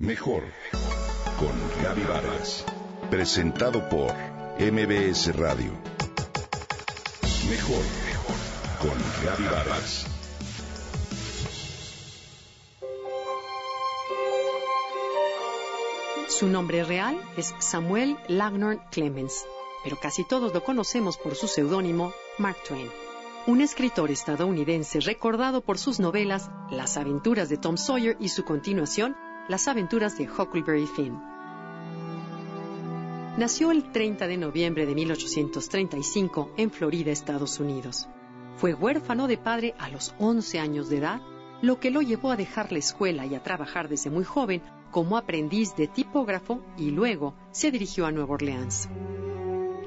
Mejor con Gaby Vargas. Presentado por MBS Radio. Mejor con Gaby Vargas. Su nombre real es Samuel Langhorne Clemens, pero casi todos lo conocemos por su seudónimo Mark Twain. Un escritor estadounidense recordado por sus novelas Las aventuras de Tom Sawyer y su continuación las aventuras de Huckleberry Finn. Nació el 30 de noviembre de 1835 en Florida, Estados Unidos. Fue huérfano de padre a los 11 años de edad, lo que lo llevó a dejar la escuela y a trabajar desde muy joven como aprendiz de tipógrafo y luego se dirigió a Nueva Orleans.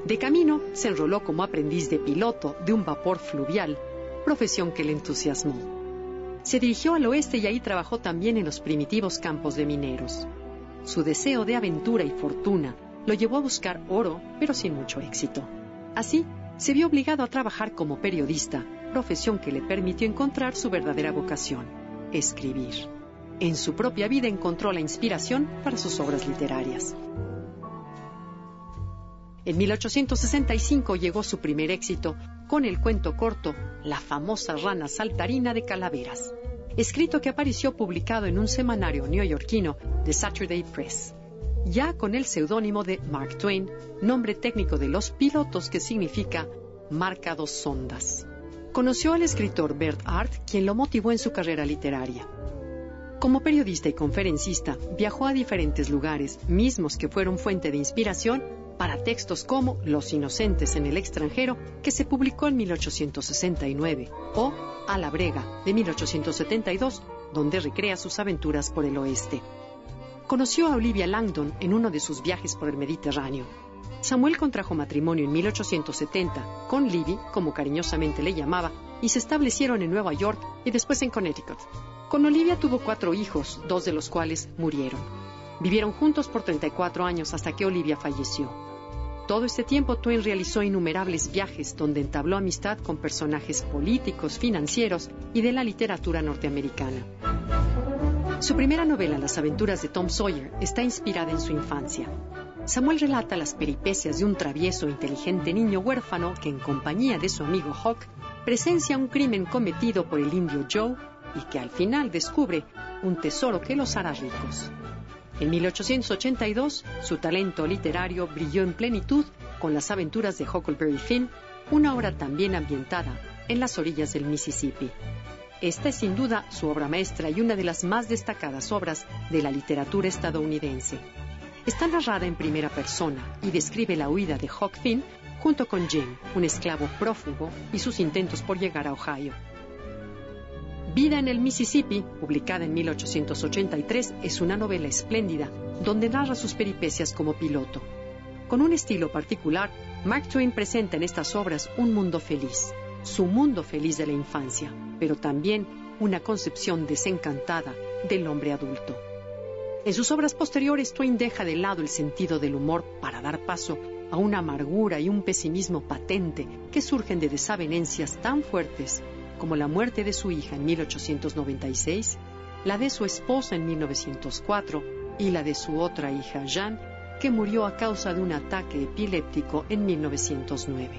De camino se enroló como aprendiz de piloto de un vapor fluvial, profesión que le entusiasmó. Se dirigió al oeste y ahí trabajó también en los primitivos campos de mineros. Su deseo de aventura y fortuna lo llevó a buscar oro, pero sin mucho éxito. Así, se vio obligado a trabajar como periodista, profesión que le permitió encontrar su verdadera vocación, escribir. En su propia vida encontró la inspiración para sus obras literarias. En 1865 llegó su primer éxito con el cuento corto La famosa rana saltarina de Calaveras, escrito que apareció publicado en un semanario neoyorquino de Saturday Press, ya con el seudónimo de Mark Twain, nombre técnico de los pilotos que significa marca dos sondas. Conoció al escritor Bert Art, quien lo motivó en su carrera literaria. Como periodista y conferencista, viajó a diferentes lugares, mismos que fueron fuente de inspiración para textos como Los Inocentes en el extranjero, que se publicó en 1869, o A la Brega, de 1872, donde recrea sus aventuras por el oeste. Conoció a Olivia Langdon en uno de sus viajes por el Mediterráneo. Samuel contrajo matrimonio en 1870 con Livy, como cariñosamente le llamaba, y se establecieron en Nueva York y después en Connecticut. Con Olivia tuvo cuatro hijos, dos de los cuales murieron. Vivieron juntos por 34 años hasta que Olivia falleció. Todo este tiempo Twain realizó innumerables viajes donde entabló amistad con personajes políticos, financieros y de la literatura norteamericana. Su primera novela, Las aventuras de Tom Sawyer, está inspirada en su infancia. Samuel relata las peripecias de un travieso e inteligente niño huérfano que en compañía de su amigo Hawk presencia un crimen cometido por el indio Joe y que al final descubre un tesoro que los hará ricos. En 1882, su talento literario brilló en plenitud con las aventuras de Huckleberry Finn, una obra también ambientada en las orillas del Mississippi. Esta es sin duda su obra maestra y una de las más destacadas obras de la literatura estadounidense. Está narrada en primera persona y describe la huida de Huck Finn junto con Jim, un esclavo prófugo, y sus intentos por llegar a Ohio. Vida en el Mississippi, publicada en 1883, es una novela espléndida donde narra sus peripecias como piloto. Con un estilo particular, Mark Twain presenta en estas obras un mundo feliz, su mundo feliz de la infancia, pero también una concepción desencantada del hombre adulto. En sus obras posteriores, Twain deja de lado el sentido del humor para dar paso a una amargura y un pesimismo patente que surgen de desavenencias tan fuertes como la muerte de su hija en 1896, la de su esposa en 1904 y la de su otra hija, Jeanne, que murió a causa de un ataque epiléptico en 1909,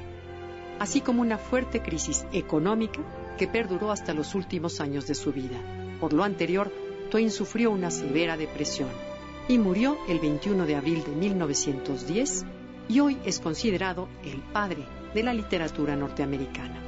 así como una fuerte crisis económica que perduró hasta los últimos años de su vida. Por lo anterior, Twain sufrió una severa depresión y murió el 21 de abril de 1910 y hoy es considerado el padre de la literatura norteamericana.